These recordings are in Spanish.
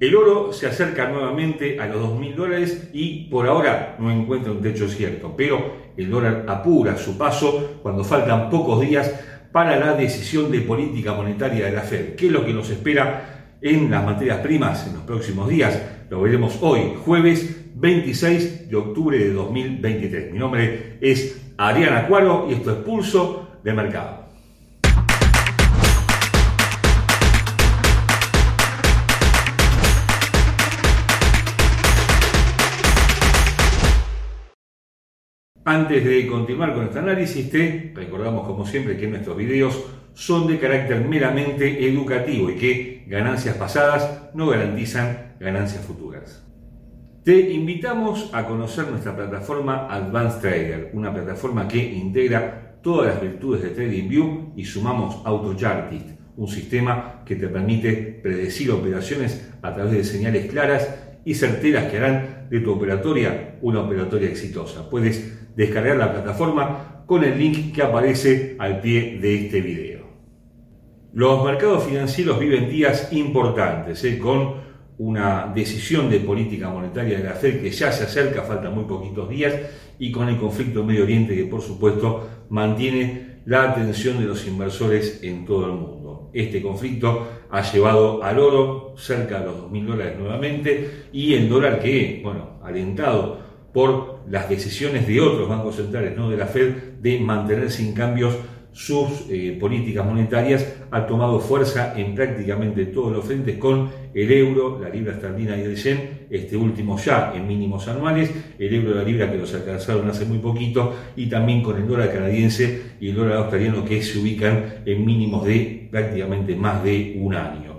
El oro se acerca nuevamente a los 2.000 dólares y por ahora no encuentra un techo cierto, pero el dólar apura su paso cuando faltan pocos días para la decisión de política monetaria de la Fed. ¿Qué es lo que nos espera en las materias primas en los próximos días? Lo veremos hoy, jueves 26 de octubre de 2023. Mi nombre es Ariana Cuaro y esto es Pulso de Mercado. Antes de continuar con este análisis, te recordamos como siempre que nuestros videos son de carácter meramente educativo y que ganancias pasadas no garantizan ganancias futuras. Te invitamos a conocer nuestra plataforma Advanced Trader, una plataforma que integra todas las virtudes de TradingView y sumamos AutoChartist, un sistema que te permite predecir operaciones a través de señales claras y certeras que harán de tu operatoria una operatoria exitosa. Puedes descargar la plataforma con el link que aparece al pie de este video. Los mercados financieros viven días importantes, ¿eh? con una decisión de política monetaria de la Fed que ya se acerca, faltan muy poquitos días, y con el conflicto en Medio Oriente que por supuesto mantiene la atención de los inversores en todo el mundo. Este conflicto ha llevado al oro cerca de los 2.000 dólares nuevamente y el dólar que, bueno, alentado por las decisiones de otros bancos centrales, no de la Fed, de mantener sin cambios sus eh, políticas monetarias, ha tomado fuerza en prácticamente todos los frentes con el euro, la libra esterlina y el yen, este último ya en mínimos anuales, el euro y la libra que los alcanzaron hace muy poquito, y también con el dólar canadiense y el dólar australiano que se ubican en mínimos de prácticamente más de un año.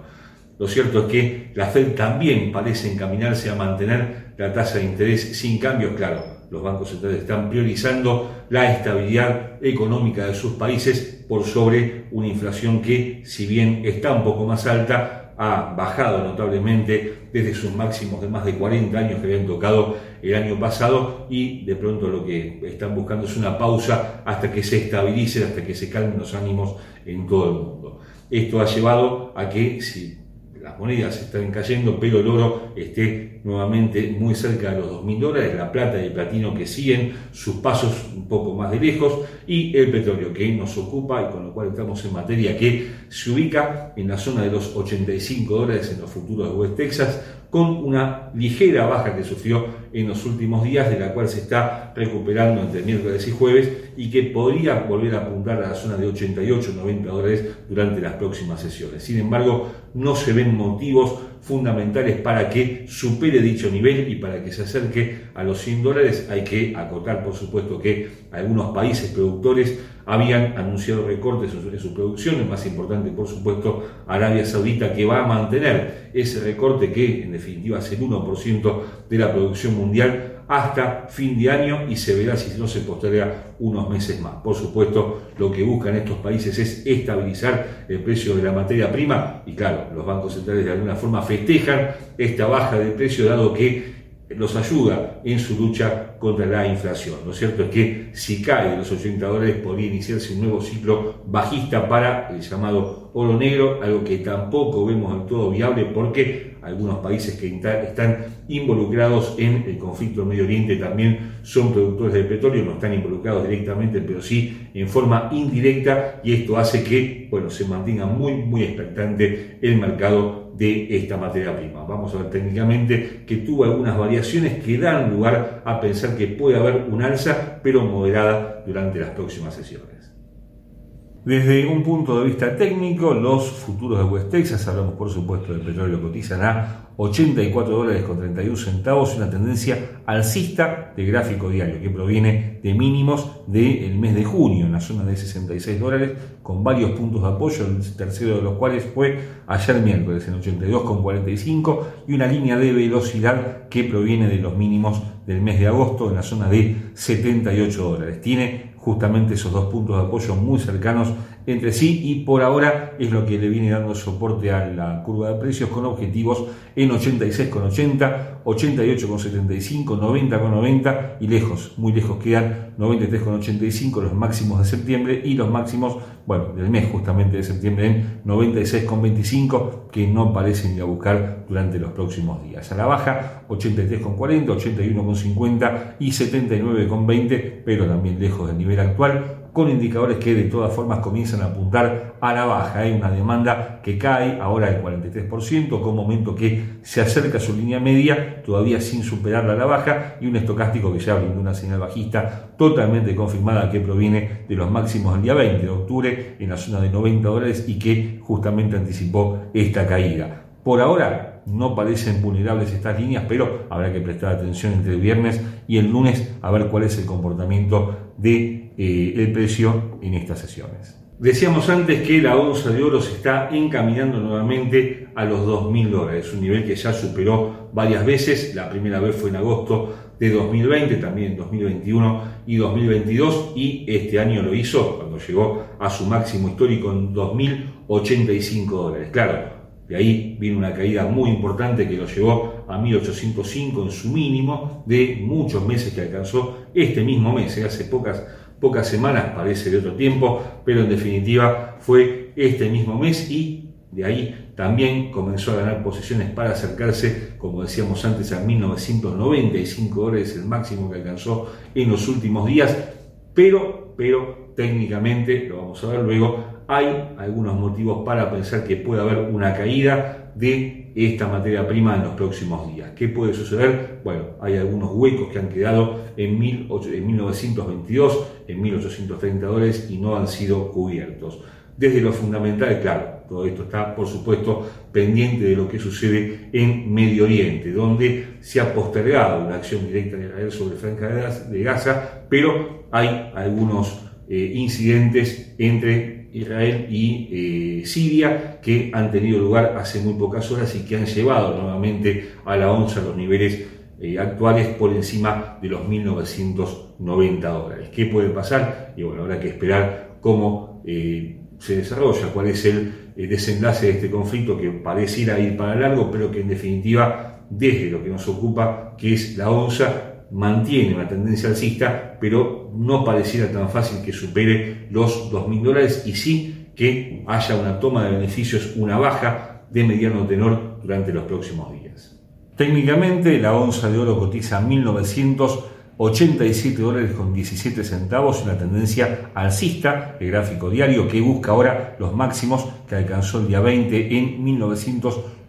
Lo cierto es que la Fed también parece encaminarse a mantener la tasa de interés sin cambios, claro, los bancos centrales están priorizando la estabilidad económica de sus países por sobre una inflación que, si bien está un poco más alta, ha bajado notablemente desde sus máximos de más de 40 años que habían tocado el año pasado y de pronto lo que están buscando es una pausa hasta que se estabilice, hasta que se calmen los ánimos en todo el mundo. Esto ha llevado a que si las monedas están cayendo, pero el oro esté nuevamente muy cerca de los 2.000 dólares, la plata y el platino que siguen sus pasos un poco más de lejos y el petróleo que nos ocupa y con lo cual estamos en materia que se ubica en la zona de los 85 dólares en los futuros de West Texas con una ligera baja que sufrió en los últimos días, de la cual se está recuperando entre miércoles y jueves y que podría volver a apuntar a la zona de 88-90 dólares durante las próximas sesiones. Sin embargo, no se ven motivos fundamentales para que supere dicho nivel y para que se acerque a los 100 dólares. Hay que acotar, por supuesto, que algunos países productores habían anunciado recortes en su producción, el más importante, por supuesto, Arabia Saudita, que va a mantener ese recorte que en definitiva es el 1% de la producción mundial hasta fin de año y se verá si no se posterga unos meses más. Por supuesto, lo que buscan estos países es estabilizar el precio de la materia prima y claro, los bancos centrales de alguna forma festejan esta baja de precio dado que los ayuda en su lucha contra la inflación. Lo cierto es que si cae los 80 dólares podría iniciarse un nuevo ciclo bajista para el llamado oro negro, algo que tampoco vemos del todo viable porque algunos países que están involucrados en el conflicto en Medio Oriente también son productores de petróleo, no están involucrados directamente, pero sí en forma indirecta y esto hace que bueno, se mantenga muy, muy expectante el mercado de esta materia prima. Vamos a ver técnicamente que tuvo algunas variaciones que dan lugar a pensar que puede haber un alza, pero moderada durante las próximas sesiones. Desde un punto de vista técnico, los futuros de West Texas, hablamos por supuesto del petróleo, cotizan a 84 dólares con 31 centavos, una tendencia alcista de gráfico diario que proviene de mínimos del mes de junio en la zona de 66 dólares con varios puntos de apoyo, el tercero de los cuales fue ayer miércoles en 82,45 y una línea de velocidad que proviene de los mínimos del mes de agosto en la zona de 78 dólares. Tiene justamente esos dos puntos de apoyo muy cercanos entre sí y por ahora es lo que le viene dando soporte a la curva de precios con objetivos en 86,80, 88,75, 90,90 y lejos, muy lejos quedan 93,85 los máximos de septiembre y los máximos, bueno, del mes justamente de septiembre en 96,25 que no parecen ir a buscar durante los próximos días. A la baja 83,40, 81,50 y 79,20, pero también lejos del nivel actual con indicadores que de todas formas comienzan a apuntar a la baja. Hay una demanda que cae ahora del 43%, con momento que se acerca a su línea media, todavía sin superarla a la baja, y un estocástico que ya brindó una señal bajista totalmente confirmada que proviene de los máximos del día 20 de octubre en la zona de 90 dólares y que justamente anticipó esta caída. Por ahora no parecen vulnerables estas líneas, pero habrá que prestar atención entre el viernes y el lunes a ver cuál es el comportamiento de el precio en estas sesiones. Decíamos antes que la onza de oro se está encaminando nuevamente a los 2.000 dólares, un nivel que ya superó varias veces, la primera vez fue en agosto de 2020, también en 2021 y 2022, y este año lo hizo cuando llegó a su máximo histórico en 2.085 dólares. Claro, de ahí viene una caída muy importante que lo llevó a 1805 en su mínimo de muchos meses que alcanzó este mismo mes, ¿eh? hace pocas, pocas semanas, parece de otro tiempo, pero en definitiva fue este mismo mes y de ahí también comenzó a ganar posiciones para acercarse, como decíamos antes, a 1995 dólares, el máximo que alcanzó en los últimos días, pero, pero técnicamente, lo vamos a ver luego, hay algunos motivos para pensar que puede haber una caída de esta materia prima en los próximos días. ¿Qué puede suceder? Bueno, hay algunos huecos que han quedado en, 1922, en 1830 dólares y no han sido cubiertos. Desde lo fundamental, claro, todo esto está, por supuesto, pendiente de lo que sucede en Medio Oriente, donde se ha postergado una acción directa de Israel sobre Franja de Gaza, pero hay algunos eh, incidentes entre Israel y eh, Siria, que han tenido lugar hace muy pocas horas y que han llevado nuevamente a la onza los niveles eh, actuales por encima de los 1.990 dólares. ¿Qué puede pasar? Y bueno, habrá que esperar cómo eh, se desarrolla, cuál es el desenlace de este conflicto que pareciera ir para largo, pero que en definitiva, desde lo que nos ocupa, que es la onza, mantiene una tendencia alcista, pero no pareciera tan fácil que supere los 2.000 dólares y sí que haya una toma de beneficios, una baja de mediano tenor durante los próximos días. Técnicamente, la onza de oro cotiza 1.900 87 dólares con 17 centavos, una tendencia alcista, el gráfico diario que busca ahora los máximos que alcanzó el día 20 en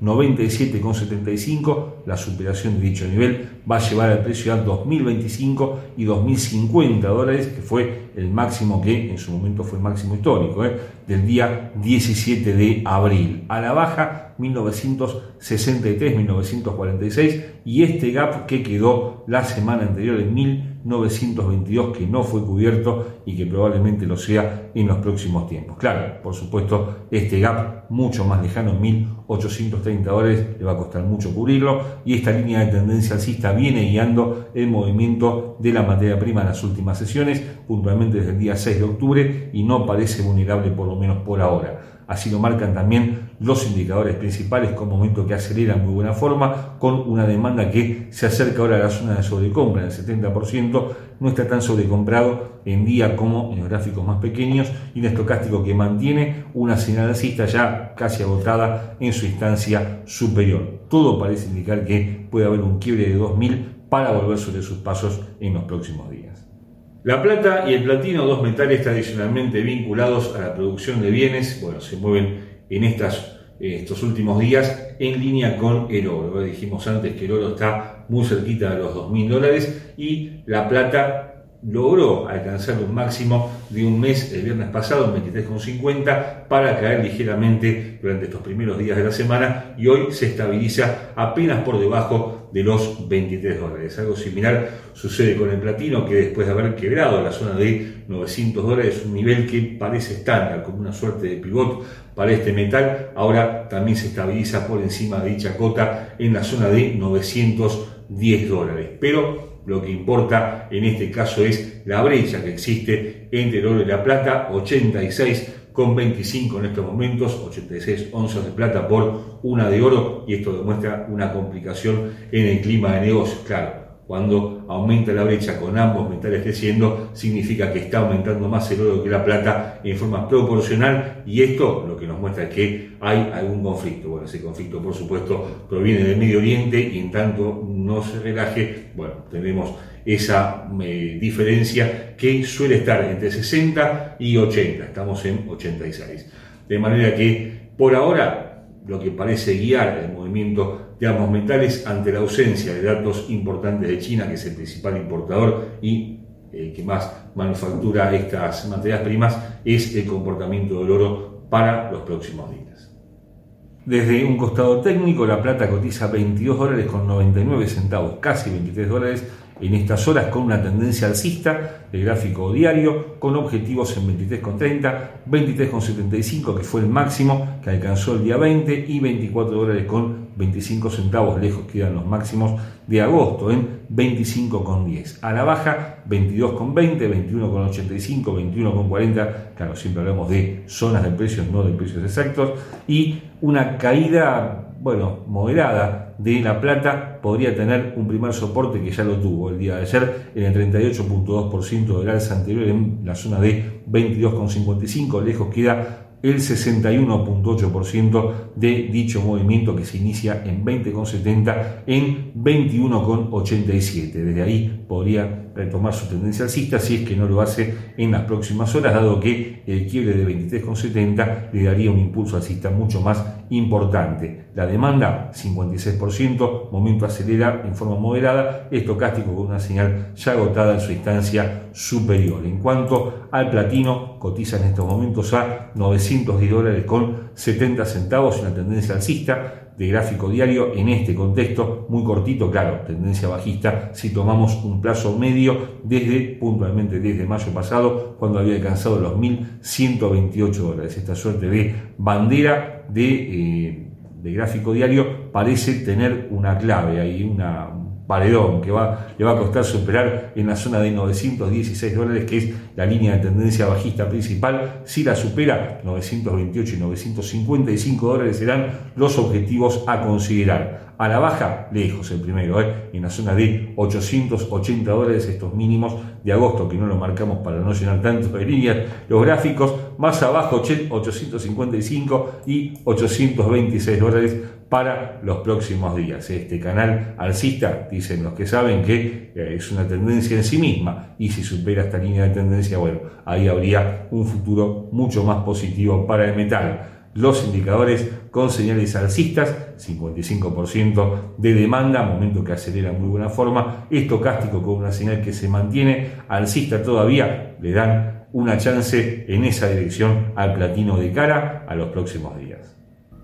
1997,75. La superación de dicho nivel va a llevar al precio a 2025 y 2050 dólares, que fue el máximo que en su momento fue el máximo histórico, ¿eh? del día 17 de abril. A la baja, 1963-1946 y este gap que quedó la semana anterior en 1922 que no fue cubierto y que probablemente lo sea en los próximos tiempos. Claro, por supuesto, este gap mucho más lejano, en 1830 dólares, le va a costar mucho cubrirlo y esta línea de tendencia alcista viene guiando el movimiento de la materia prima en las últimas sesiones, puntualmente desde el día 6 de octubre y no parece vulnerable por lo menos por ahora. Así lo marcan también los indicadores principales con momento que acelera en muy buena forma, con una demanda que se acerca ahora a la zona de sobrecompra, el 70%, no está tan sobrecomprado en día como en los gráficos más pequeños, y un estocástico que mantiene una señal alcista ya casi agotada en su instancia superior. Todo parece indicar que puede haber un quiebre de 2000 para volver sobre sus pasos en los próximos días. La plata y el platino, dos metales tradicionalmente vinculados a la producción de bienes, bueno, se mueven en estas, estos últimos días en línea con el oro. Dijimos antes que el oro está muy cerquita de los 2.000 dólares y la plata logró alcanzar un máximo de un mes el viernes pasado en 23,50 para caer ligeramente durante estos primeros días de la semana y hoy se estabiliza apenas por debajo de los 23 dólares. Algo similar sucede con el platino que después de haber quebrado la zona de 900 dólares, un nivel que parece estándar como una suerte de pivot para este metal, ahora también se estabiliza por encima de dicha cota en la zona de 910 dólares. Pero lo que importa en este caso es la brecha que existe entre el oro y la plata, 86 con 25 en estos momentos, 86 onzas de plata por una de oro y esto demuestra una complicación en el clima de negocios. Claro, cuando aumenta la brecha con ambos metales creciendo, significa que está aumentando más el oro que la plata en forma proporcional y esto lo que nos muestra es que hay algún conflicto. Bueno, ese conflicto por supuesto proviene del Medio Oriente y en tanto no se relaje, bueno, tenemos esa eh, diferencia que suele estar entre 60 y 80, estamos en 86. De manera que por ahora lo que parece guiar el movimiento de ambos metales ante la ausencia de datos importantes de China, que es el principal importador y el que más manufactura estas materias primas, es el comportamiento del oro para los próximos días. Desde un costado técnico, la plata cotiza 22 dólares con 99 centavos, casi 23 dólares en estas horas con una tendencia alcista de gráfico diario, con objetivos en 23,30, 23,75 que fue el máximo que alcanzó el día 20 y 24 dólares con 25 centavos, lejos quedan los máximos de agosto en 25,10. A la baja 22,20, 21,85, 21,40, claro, siempre hablamos de zonas de precios, no de precios exactos, y una caída bueno, moderada de La Plata podría tener un primer soporte que ya lo tuvo el día de ayer en el 38.2% del alza anterior en la zona de 22.55, lejos queda el 61.8% de dicho movimiento que se inicia en 20,70 en 21,87. Desde ahí podría retomar su tendencia alcista si es que no lo hace en las próximas horas, dado que el quiebre de 23,70 le daría un impulso alcista mucho más importante. La demanda, 56%, momento acelera en forma moderada, estocástico con una señal ya agotada en su instancia superior. En cuanto al platino, cotiza en estos momentos a 910 dólares con 70 centavos, una tendencia alcista de gráfico diario en este contexto muy cortito, claro, tendencia bajista, si tomamos un plazo medio desde puntualmente desde mayo pasado, cuando había alcanzado los 1.128 dólares. Esta suerte de bandera de, eh, de gráfico diario parece tener una clave, hay una, paredón que va, le va a costar superar en la zona de 916 dólares, que es la línea de tendencia bajista principal. Si la supera, 928 y 955 dólares serán los objetivos a considerar. A la baja, lejos el primero, ¿eh? en la zona de 880 dólares, estos mínimos de agosto, que no lo marcamos para no llenar tanto de líneas, los gráficos, más abajo 855 y 826 dólares para los próximos días. Este canal alcista, dicen los que saben que eh, es una tendencia en sí misma y si supera esta línea de tendencia, bueno, ahí habría un futuro mucho más positivo para el metal. Los indicadores con señales alcistas, 55% de demanda, momento que acelera muy buena forma, estocástico con una señal que se mantiene alcista todavía, le dan una chance en esa dirección al platino de cara a los próximos días.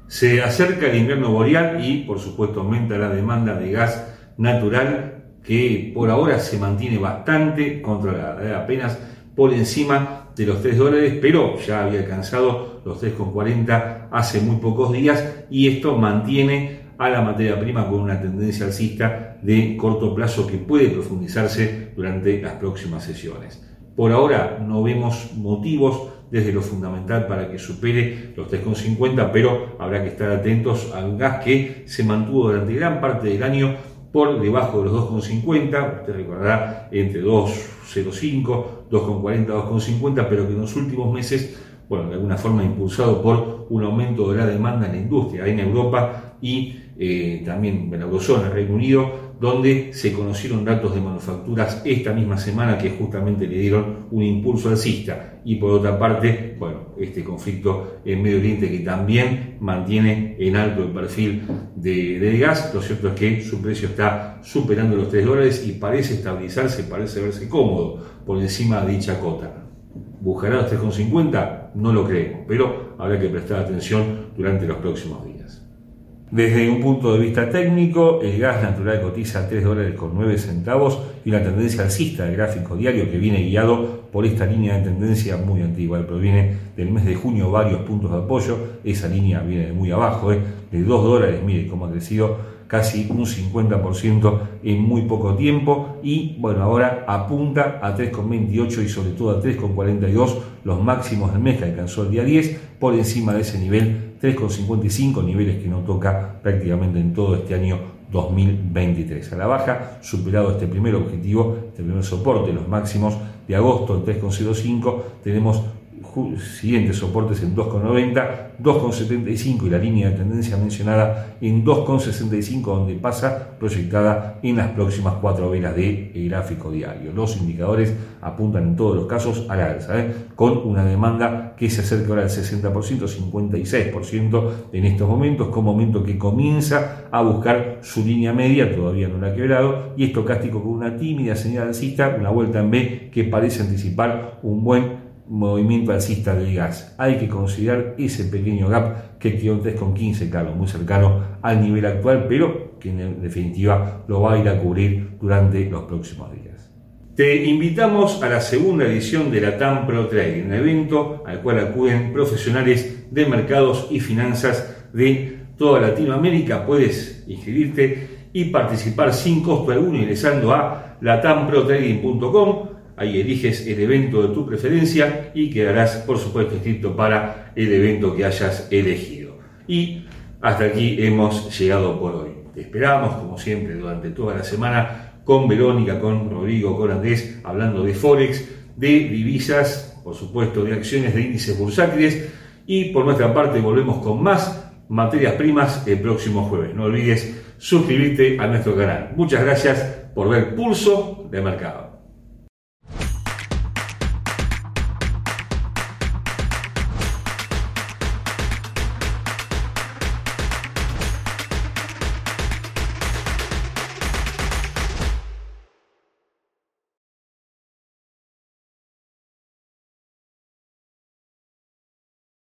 Se acerca el invierno boreal y, por supuesto, aumenta la demanda de gas natural que por ahora se mantiene bastante controlada, ¿eh? apenas por encima de los 3 dólares, pero ya había alcanzado los 3,40 hace muy pocos días y esto mantiene a la materia prima con una tendencia alcista de corto plazo que puede profundizarse durante las próximas sesiones. Por ahora no vemos motivos desde lo fundamental para que supere los 3,50, pero habrá que estar atentos al gas que se mantuvo durante gran parte del año por debajo de los 2,50, usted recordará entre 2,05, 2,40, 2,50, pero que en los últimos meses, bueno, de alguna forma impulsado por un aumento de la demanda en la industria en Europa y eh, también en la eurozona, Reino Unido, donde se conocieron datos de manufacturas esta misma semana que justamente le dieron un impulso alcista. Y por otra parte, bueno, este conflicto en Medio Oriente que también mantiene en alto el perfil de, del gas. Lo cierto es que su precio está superando los 3 dólares y parece estabilizarse, parece verse cómodo por encima de dicha cota. ¿Buscará los 3,50? No lo creemos, pero habrá que prestar atención durante los próximos días. Desde un punto de vista técnico, el gas natural cotiza 3 dólares con 9 centavos y una tendencia alcista del gráfico diario que viene guiado por esta línea de tendencia muy antigua, proviene del mes de junio varios puntos de apoyo, esa línea viene de muy abajo, ¿eh? de 2 dólares, mire cómo ha crecido casi un 50% en muy poco tiempo y bueno, ahora apunta a 3,28 y sobre todo a 3,42 los máximos del mes que alcanzó el día 10, por encima de ese nivel 3,55, niveles que no toca prácticamente en todo este año 2023. A la baja, superado este primer objetivo, este primer soporte, los máximos de agosto en 3,05, tenemos siguientes soportes en 2,90, 2,75 y la línea de tendencia mencionada en 2,65 donde pasa proyectada en las próximas cuatro velas de gráfico diario. Los indicadores apuntan en todos los casos a la alza, ¿eh? con una demanda que se acerca ahora al 60%, 56% en estos momentos, con momento que comienza a buscar su línea media, todavía no la ha quebrado, y estocástico con una tímida señal alcista, una vuelta en B que parece anticipar un buen movimiento alcista del gas. Hay que considerar ese pequeño gap que quedó en 3,15, claro, muy cercano al nivel actual, pero que en definitiva lo va a ir a cubrir durante los próximos días. Te invitamos a la segunda edición de la TAM Pro Trading, un evento al cual acuden profesionales de mercados y finanzas de toda Latinoamérica. Puedes inscribirte y participar sin costo alguno ingresando a latamprotrading.com Ahí eliges el evento de tu preferencia y quedarás, por supuesto, inscrito para el evento que hayas elegido. Y hasta aquí hemos llegado por hoy. Te esperamos, como siempre, durante toda la semana con Verónica, con Rodrigo, con Andrés, hablando de Forex, de divisas, por supuesto, de acciones de índices bursátiles. Y por nuestra parte volvemos con más materias primas el próximo jueves. No olvides suscribirte a nuestro canal. Muchas gracias por ver Pulso de Mercado.